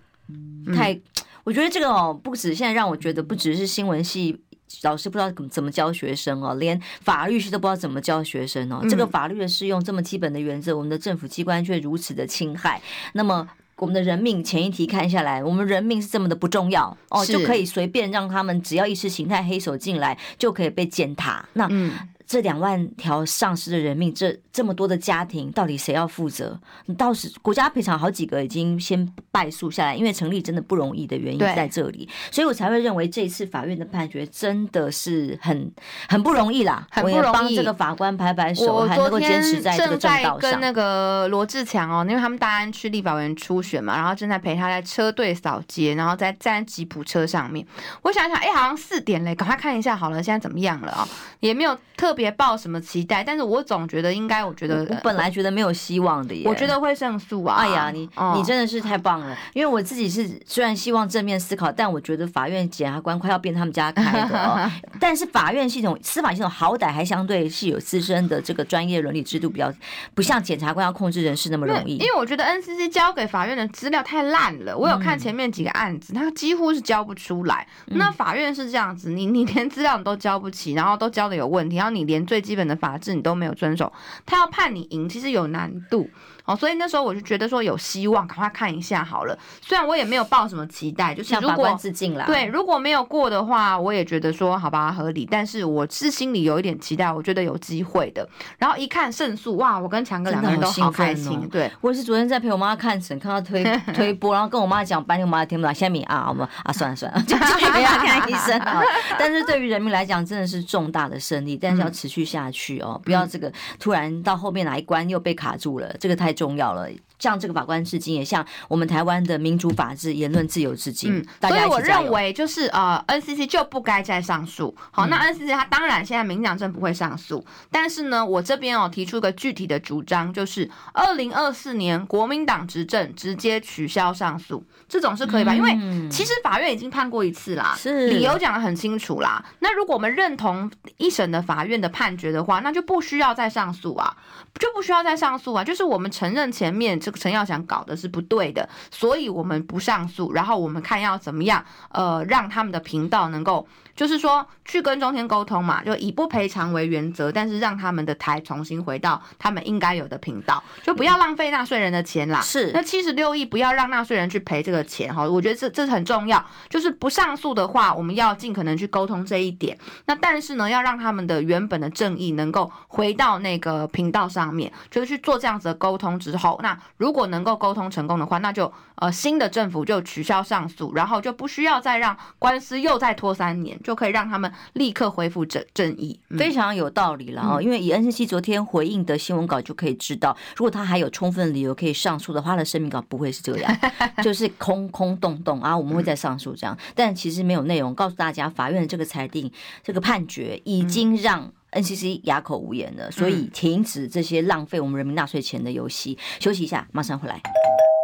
A: 太，我觉得这个哦，不止现在让我觉得不只是新闻系老师不知道怎么怎么教学生哦，连法律系都不知道怎么教学生哦。这个法律的适用这么基本的原则，我们的政府机关却如此的侵害。那么我们的人命，前一题看下来，我们人命是这么的不重要哦，就可以随便让他们只要意识形态黑手进来就可以被践踏。那嗯。这两万条丧失的人命，这这么多的家庭，到底谁要负责？你到时国家赔偿好几个已经先败诉下来，因为成立真的不容易的原因在这里，所以我才会认为这一次法院的判决真的是很很不容易啦，
B: 很不容易。
A: 帮这个法官拍拍手，还能够坚持在这个正道上。
B: 跟那个罗志强哦，因为他们大安区立法委员初选嘛，然后正在陪他在车队扫街，然后在站在吉普车上面。我想想，哎，好像四点嘞，赶快看一下好了，现在怎么样了啊？也没有特别。抱什么期待，但是我总觉得应该，我觉得
A: 我本来觉得没有希望的耶，
B: 我觉得会胜诉啊！
A: 哎呀，你、哦、你真的是太棒了，因为我自己是虽然希望正面思考，但我觉得法院检察官快要变他们家开的哦。但是法院系统、司法系统好歹还相对是有自身的这个专业伦理制度，比较不像检察官要控制人事那么容易。
B: 因为我觉得 NCC 交给法院的资料太烂了，我有看前面几个案子，他几乎是交不出来。那法院是这样子，你你连资料你都交不起，然后都交的有问题，然后你连最基本的法制你都没有遵守，他要判你赢，其实有难度。哦，所以那时候我就觉得说有希望，赶快看一下好了。虽然我也没有抱什么期待，就是如果致敬啦。对，如果没有过的话，我也觉得说好吧，合理。但是我是心里有一点期待，我觉得有机会的。然后一看胜诉，哇，我跟强哥两个人都好开心。对，
A: 我是昨天在陪我妈看诊，看到推 推播，然后跟我妈讲，半天我妈听不懂，下面啊，我们啊，算了算了，就继续陪她看医生啊。但是对于人民来讲，真的是重大的胜利，但是要持续下去哦，不要这个突然到后面哪一关又被卡住了，这个太重要了。向这个法官致敬，也向我们台湾的民主法治、言论自由致敬。嗯，所以
B: 我认为就是呃，NCC 就不该再上诉。好，那 NCC 他当然现在民进党政府会上诉，但是呢，我这边哦提出一个具体的主张，就是二零二四年国民党执政直接取消上诉，这种是可以吧？因为其实法院已经判过一次啦，是理由讲的很清楚啦。那如果我们认同一审的法院的判决的话，那就不需要再上诉啊，就不需要再上诉啊，就是我们承认前面。这个陈耀祥搞的是不对的，所以我们不上诉，然后我们看要怎么样，呃，让他们的频道能够。就是说，去跟中天沟通嘛，就以不赔偿为原则，但是让他们的台重新回到他们应该有的频道，就不要浪费纳税人的钱啦。是，那七十六亿不要让纳税人去赔这个钱哈，我觉得这这是很重要。就是不上诉的话，我们要尽可能去沟通这一点。那但是呢，要让他们的原本的正义能够回到那个频道上面，就是去做这样子的沟通之后，那如果能够沟通成功的话，那就呃新的政府就取消上诉，然后就不需要再让官司又再拖三年。就可以让他们立刻恢复正正义，
A: 嗯、非常有道理了哦。嗯、因为以 NCC 昨天回应的新闻稿就可以知道，如果他还有充分理由可以上诉的话，他的声明稿不会是这样，就是空空洞洞啊。我们会再上诉这样，但其实没有内容告诉大家，法院的这个裁定、这个判决已经让 NCC 哑口无言了，所以停止这些浪费我们人民纳税钱的游戏。休息一下，马上回来。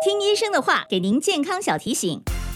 C: 听医生的话，给您健康小提醒。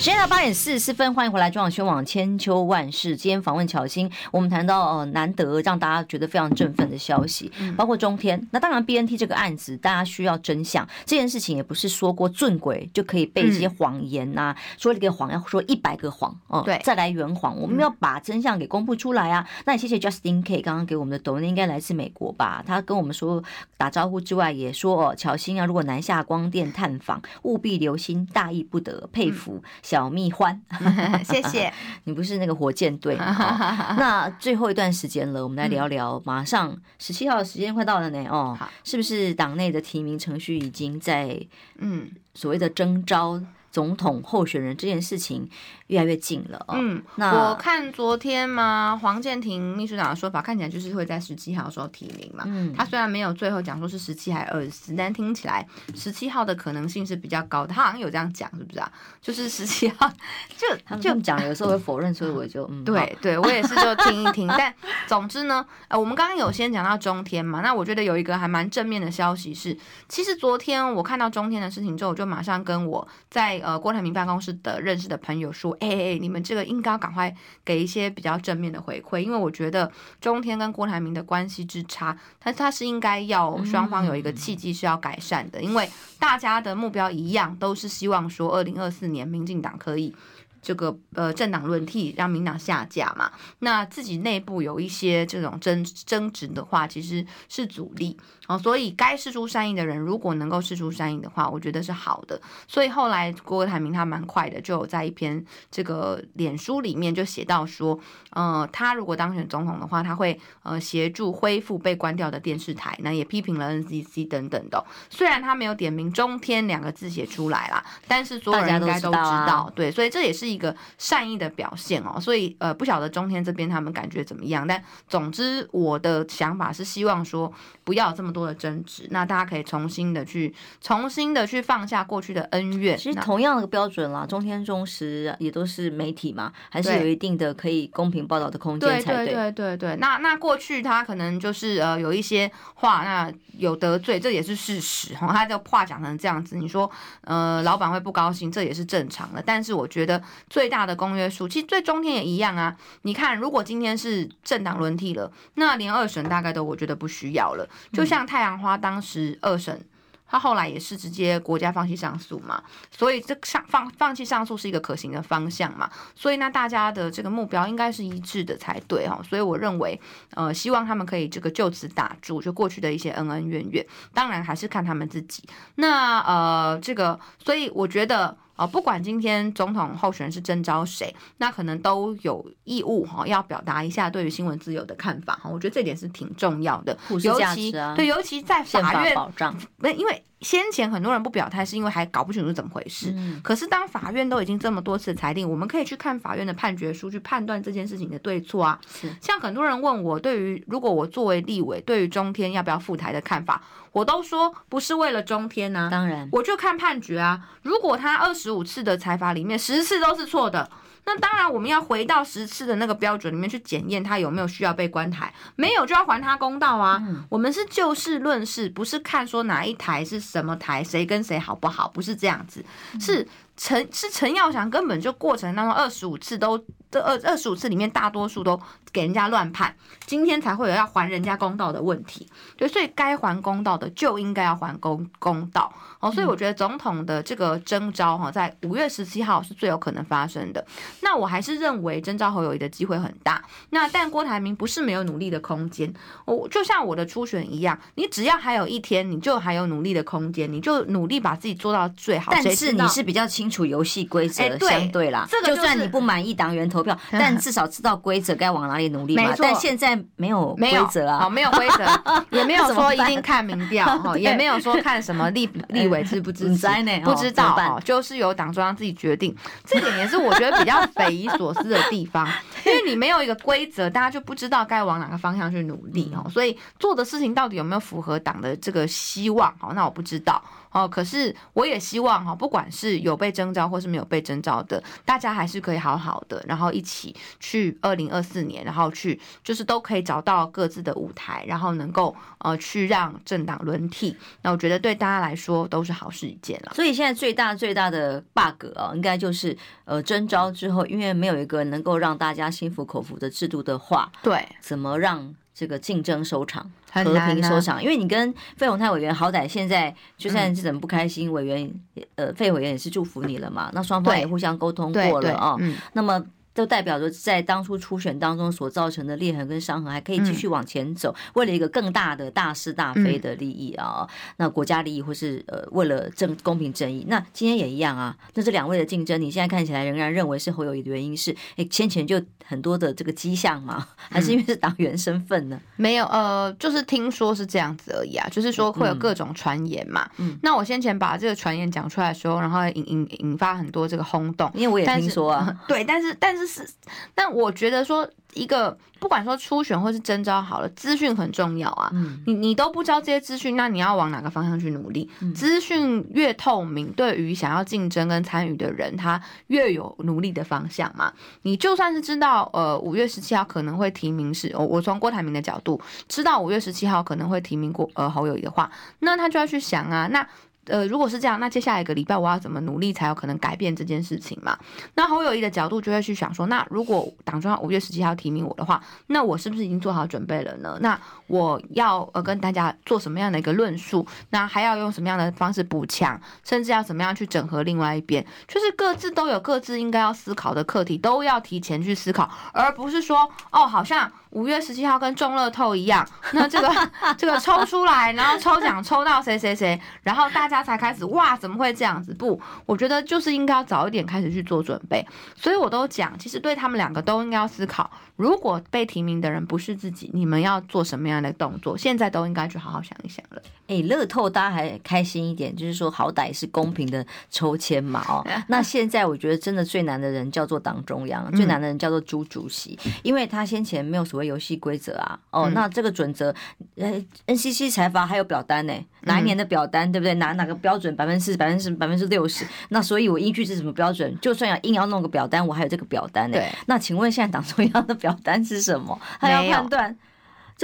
A: 时间到八点四十四分，欢迎回来中广新闻网千秋万世。今天访问巧芯，我们谈到呃难得让大家觉得非常振奋的消息，包括中天。那当然，BNT 这个案子大家需要真相。这件事情也不是说过尊贵就可以背一些谎言呐、啊，说一个谎要说一百个谎哦，对，再来圆谎。我们要把真相给公布出来啊。那也谢谢 Justin K 刚刚给我们的抖音应该来自美国吧？他跟我们说打招呼之外，也说哦，巧芯啊，如果南下光电探访，务必留心，大意不得，佩服。小蜜獾，
B: 谢谢
A: 你不是那个火箭队。那最后一段时间了，我们来聊聊。马上十七号的时间快到了呢，哦，是不是党内的提名程序已经在嗯所谓的征召？总统候选人这件事情越来越近了哦。
B: 嗯，那我看昨天嘛，黄建庭秘书长的说法看起来就是会在十七号的时候提名嘛。嗯，他虽然没有最后讲说是十七还是二十四，但听起来十七号的可能性是比较高的。他好像有这样讲，是不是啊？就是十七号 就
A: 就讲，有时候会否认，所以我就嗯，
B: 对对，我也是就听一听。但总之呢，呃，我们刚刚有先讲到中天嘛，那我觉得有一个还蛮正面的消息是，其实昨天我看到中天的事情之后，我就马上跟我在。呃，郭台铭办公室的认识的朋友说：“哎、欸、哎，你们这个应该要赶快给一些比较正面的回馈，因为我觉得中天跟郭台铭的关系之差，他他是应该要双方有一个契机是要改善的，因为大家的目标一样，都是希望说二零二四年民进党可以这个呃政党轮替，让民党下架嘛。那自己内部有一些这种争争执的话，其实是阻力哦。所以该释出善意的人，如果能够释出善意的话，我觉得是好的。所以后来郭台铭他蛮快的，就有在一篇这个脸书里面就写到说，呃，他如果当选总统的话，他会呃协助恢复被关掉的电视台，那也批评了 NCC 等等的。虽然他没有点名中天两个字写出来啦，但是所有人应该都知道，对，所以这也是。一个善意的表现哦，所以呃不晓得中天这边他们感觉怎么样，但总之我的想法是希望说不要这么多的争执，那大家可以重新的去重新的去放下过去的恩怨。
A: 其实同样的标准啦，中天中时也都是媒体嘛，还是有一定的可以公平报道的空间才对。
B: 对对对对，那那过去他可能就是呃有一些话那有得罪，这也是事实哈，他的话讲成这样子，你说呃老板会不高兴，这也是正常的，但是我觉得。最大的公约数，其实对中天也一样啊。你看，如果今天是政党轮替了，那连二审大概都我觉得不需要了。就像太阳花当时二审。他后来也是直接国家放弃上诉嘛，所以这上放放弃上诉是一个可行的方向嘛，所以那大家的这个目标应该是一致的才对哈，所以我认为，呃，希望他们可以这个就此打住，就过去的一些恩恩怨怨，当然还是看他们自己。那呃，这个，所以我觉得，呃，不管今天总统候选人是征召谁，那可能都有义务哈，要表达一下对于新闻自由的看法哈，我觉得这点是挺重要的，尤其对，尤其在法院
A: 保障，
B: 因为。先前很多人不表态，是因为还搞不清楚怎么回事。嗯。可是当法院都已经这么多次裁定，我们可以去看法院的判决书，去判断这件事情的对错啊。是。像很多人问我，对于如果我作为立委，对于中天要不要复台的看法，我都说不是为了中天呐。
A: 当然，
B: 我就看判决啊。如果他二十五次的裁罚里面十次都是错的。那当然，我们要回到十次的那个标准里面去检验他有没有需要被关台，没有就要还他公道啊。嗯、我们是就事论事，不是看说哪一台是什么台，谁跟谁好不好，不是这样子，是。陈是陈耀祥根本就过程当中二十五次都这二二十五次里面大多数都给人家乱判，今天才会有要还人家公道的问题。对，所以该还公道的就应该要还公公道。哦，所以我觉得总统的这个征召哈，在五月十七号是最有可能发生的。那我还是认为征召侯友谊的机会很大。那但郭台铭不是没有努力的空间。我就像我的初选一样，你只要还有一天，你就还有努力的空间，你就努力把自己做到最好。
A: 但是你是比较清楚游戏规则相对啦，这个就算你不满意党员投票，但至少知道规则该往哪里努力嘛。但现在没有规则啊，
B: 没有规则，也没有说一定看民调 哈，也没有说看什么立立委支不支持，不知道哦，就是由党中央自己决定。这点也是我觉得比较匪夷所思的地方，因为你没有一个规则，大家就不知道该往哪个方向去努力哦。所以做的事情到底有没有符合党的这个希望？哦，那我不知道。哦，可是我也希望哈，不管是有被征召或是没有被征召的，大家还是可以好好的，然后一起去二零二四年，然后去就是都可以找到各自的舞台，然后能够呃去让政党轮替。那我觉得对大家来说都是好事一件了。
A: 所以现在最大最大的 bug 啊，应该就是呃征召之后，因为没有一个能够让大家心服口服的制度的话，
B: 对，
A: 怎么让？这个竞争收场，和平收场，因为你跟费鸿泰委员好歹现在就算是怎么不开心，委员呃费委员也是祝福你了嘛，那双方也互相沟通过了啊，那么。都代表着在当初初选当中所造成的裂痕跟伤痕还可以继续往前走，为了一个更大的大是大非的利益啊，那国家利益或是呃为了正公平正义，那今天也一样啊。那这两位的竞争，你现在看起来仍然认为是侯友谊的原因是，哎，先前就很多的这个迹象吗？还是因为是党员身份呢？
B: 没有，呃，就是听说是这样子而已啊，就是说会有各种传言嘛。嗯，那我先前把这个传言讲出来的时候，然后引引引发很多这个轰动，
A: 因为我也听说啊，
B: 对，但是但是。是，但我觉得说一个不管说初选或是征招好了，资讯很重要啊。嗯，你你都不知道这些资讯，那你要往哪个方向去努力？资讯越透明，对于想要竞争跟参与的人，他越有努力的方向嘛。你就算是知道，呃，五月十七号可能会提名是，我我从郭台铭的角度知道五月十七号可能会提名过呃侯友谊的话，那他就要去想啊，那。呃，如果是这样，那接下来一个礼拜我要怎么努力才有可能改变这件事情嘛？那侯友谊的角度就会去想说，那如果党中央五月十七号提名我的话，那我是不是已经做好准备了呢？那我要呃跟大家做什么样的一个论述？那还要用什么样的方式补强？甚至要怎么样去整合另外一边？就是各自都有各自应该要思考的课题，都要提前去思考，而不是说哦，好像五月十七号跟中乐透一样，那这个 这个抽出来，然后抽奖抽到谁谁谁，然后大家才开始哇，怎么会这样子？不，我觉得就是应该要早一点开始去做准备。所以我都讲，其实对他们两个都应该要思考，如果被提名的人不是自己，你们要做什么样的动作？现在都应该去好好想一想了。
A: 哎，乐透大家还开心一点，就是说好歹是公平的抽签嘛哦。那现在我觉得真的最难的人叫做党中央，最难的人叫做朱主席，因为他先前没有所谓游戏规则啊。哦，那这个准则，呃，NCC 财阀还有表单呢，哪一年的表单对不对？哪哪个标准百分之四、百分之百分之六十？那所以我依据是什么标准？就算要硬要弄个表单，我还有这个表单呢。对。那请问现在党中央的表单是什么？还要判断。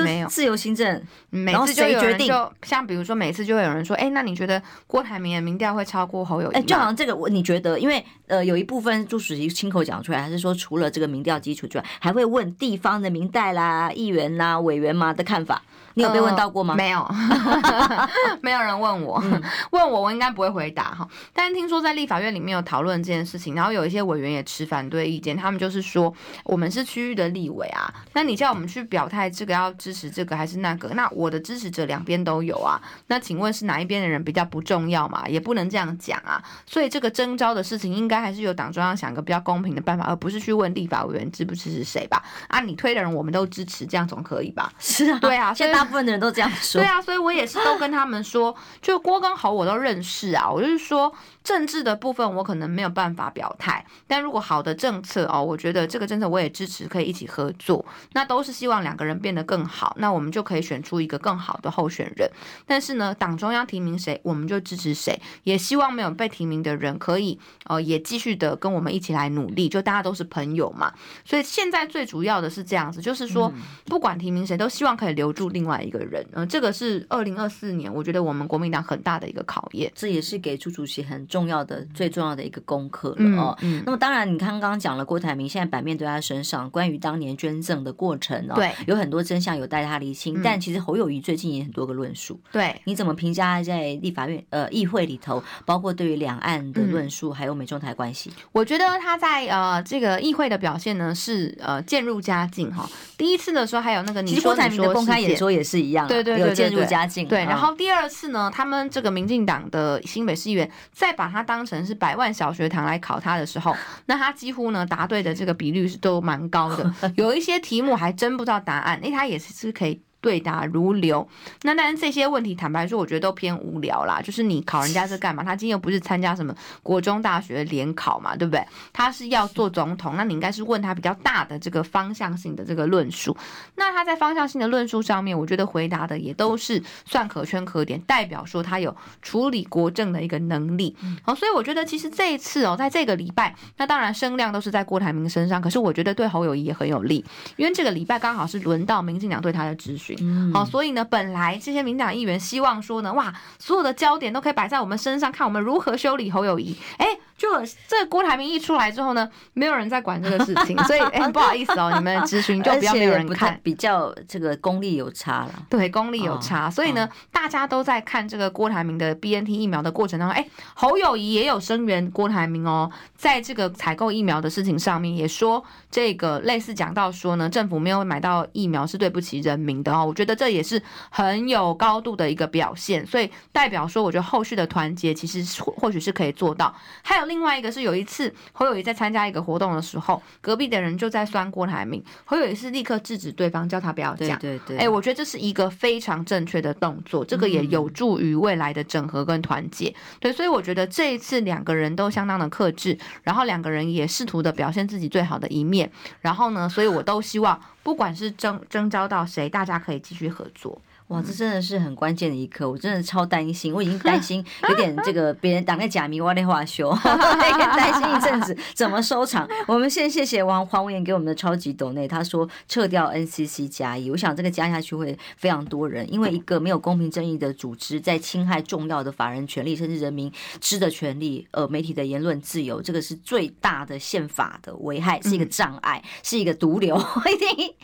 A: 没有自由行政，
B: 每次就有人就像比如说，每次就会有人说，哎，那你觉得郭台铭的民调会超过侯友宜？哎，
A: 就好像这个，我你觉得，因为呃，有一部分朱主席亲口讲出来，还是说除了这个民调基础之外，还会问地方的民代啦、议员啦、委员嘛的看法。你有被问到过吗？
B: 呃、没有，没有人问我，嗯、问我我应该不会回答哈。但是听说在立法院里面有讨论这件事情，然后有一些委员也持反对意见，他们就是说，我们是区域的立委啊，那你叫我们去表态，这个要支持这个还是那个？那我的支持者两边都有啊，那请问是哪一边的人比较不重要嘛？也不能这样讲啊。所以这个征召的事情，应该还是由党中央想个比较公平的办法，而不是去问立法委员支不支持谁吧？啊，你推的人我们都支持，这样总可以吧？
A: 是啊，
B: 对啊，
A: 现在。部分的人都这样说。
B: 对啊，所以我也是都跟他们说，就郭跟侯我都认识啊。我就是说，政治的部分我可能没有办法表态，但如果好的政策哦，我觉得这个政策我也支持，可以一起合作。那都是希望两个人变得更好，那我们就可以选出一个更好的候选人。但是呢，党中央提名谁，我们就支持谁。也希望没有被提名的人可以呃，也继续的跟我们一起来努力。就大家都是朋友嘛。所以现在最主要的是这样子，就是说不管提名谁，都希望可以留住另外。一个人，嗯、呃，这个是二零二四年，我觉得我们国民党很大的一个考验，
A: 这也是给朱主席很重要的、最重要的一个功课了哦。嗯嗯、那么当然，你刚刚讲了郭台铭现在版面都在他身上，关于当年捐赠的过程哦，
B: 对，
A: 有很多真相有待他厘清。嗯、但其实侯友谊最近也很多个论述，
B: 对，
A: 你怎么评价在立法院呃议会里头，包括对于两岸的论述，嗯、还有美中台关系？
B: 我觉得他在呃这个议会的表现呢是呃渐入佳境哈。第一次的时候还有那个你
A: 说，郭台铭的公开演说也是一样，
B: 对对对，
A: 有渐入佳境。
B: 对，然后第二次呢，他们这个民进党的新北市议员再把他当成是百万小学堂来考他的时候，那他几乎呢答对的这个比率是都蛮高的，有一些题目还真不知道答案，因为他也是是可以。对答如流，那但是这些问题，坦白说，我觉得都偏无聊啦。就是你考人家是干嘛？他今天又不是参加什么国中大学联考嘛，对不对？他是要做总统，那你应该是问他比较大的这个方向性的这个论述。那他在方向性的论述上面，我觉得回答的也都是算可圈可点，代表说他有处理国政的一个能力。好，所以我觉得其实这一次哦，在这个礼拜，那当然声量都是在郭台铭身上，可是我觉得对侯友谊也很有利，因为这个礼拜刚好是轮到民进党对他的质询。嗯，好，所以呢，本来这些民党议员希望说呢，哇，所有的焦点都可以摆在我们身上，看我们如何修理侯友谊。哎，就这郭台铭一出来之后呢，没有人在管这个事情，所以哎，不好意思哦，你们咨询就比较没有人看，
A: 比较这个功力有差了。
B: 对，功力有差，哦、所以呢，哦、大家都在看这个郭台铭的 BNT 疫苗的过程当中，哎，侯友谊也有声援郭台铭哦，在这个采购疫苗的事情上面也说，这个类似讲到说呢，政府没有买到疫苗是对不起人民的哦。我觉得这也是很有高度的一个表现，所以代表说，我觉得后续的团结其实或许是可以做到。还有另外一个是，有一次侯友谊在参加一个活动的时候，隔壁的人就在酸郭台铭，侯友谊是立刻制止对方，叫他不要讲。对对对。哎，我觉得这是一个非常正确的动作，这个也有助于未来的整合跟团结。对，所以我觉得这一次两个人都相当的克制，然后两个人也试图的表现自己最好的一面。然后呢，所以我都希望。不管是征征召到谁，大家可以继续合作。
A: 哇，这真的是很关键的一刻，我真的超担心，我已经担心 有点这个别人挡个假名挖的话修，担心一阵子怎么收场。我们先谢谢王黄文言给我们的超级抖内，他说撤掉 NCC 加一，我想这个加下去会非常多人，因为一个没有公平正义的组织在侵害重要的法人权利，甚至人民知的权利，呃，媒体的言论自由，这个是最大的宪法的危害，是一个障碍，是一个毒瘤，一定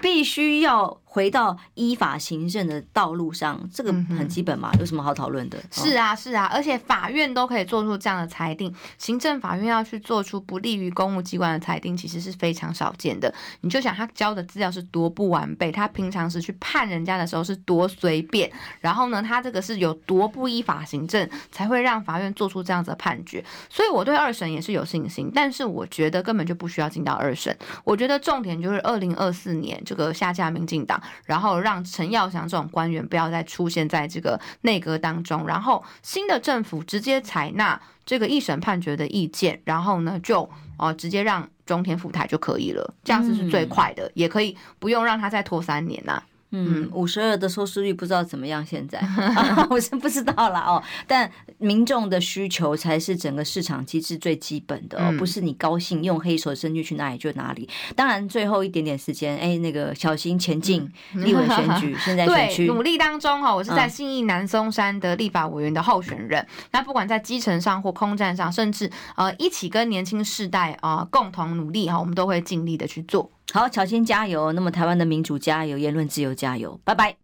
A: 必须要。回到依法行政的道路上，这个很基本嘛，有什么好讨论的？
B: 是啊，是啊，而且法院都可以做出这样的裁定，行政法院要去做出不利于公务机关的裁定，其实是非常少见的。你就想他交的资料是多不完备，他平常时去判人家的时候是多随便，然后呢，他这个是有多不依法行政，才会让法院做出这样子的判决。所以我对二审也是有信心，但是我觉得根本就不需要进到二审。我觉得重点就是二零二四年这个下架民进党。然后让陈耀祥这种官员不要再出现在这个内阁当中，然后新的政府直接采纳这个一审判决的意见，然后呢就哦直接让中天复台就可以了，这样子是最快的，也可以不用让他再拖三年呐、啊。
A: 嗯，五十二的收视率不知道怎么样，现在 我是不知道了哦。但民众的需求才是整个市场机制最基本的哦，不是你高兴用黑手伸进去哪里就哪里。当然，最后一点点时间，哎，那个小心前进立委选 举，现在选区
B: 努力当中哈。我是在信义南松山的立法委员的候选人，那不管在基层上或空战上，甚至呃一起跟年轻世代啊共同努力哈，我们都会尽力的去做。
A: 好，乔欣加油！那么台湾的民主加油，言论自由加油！拜拜。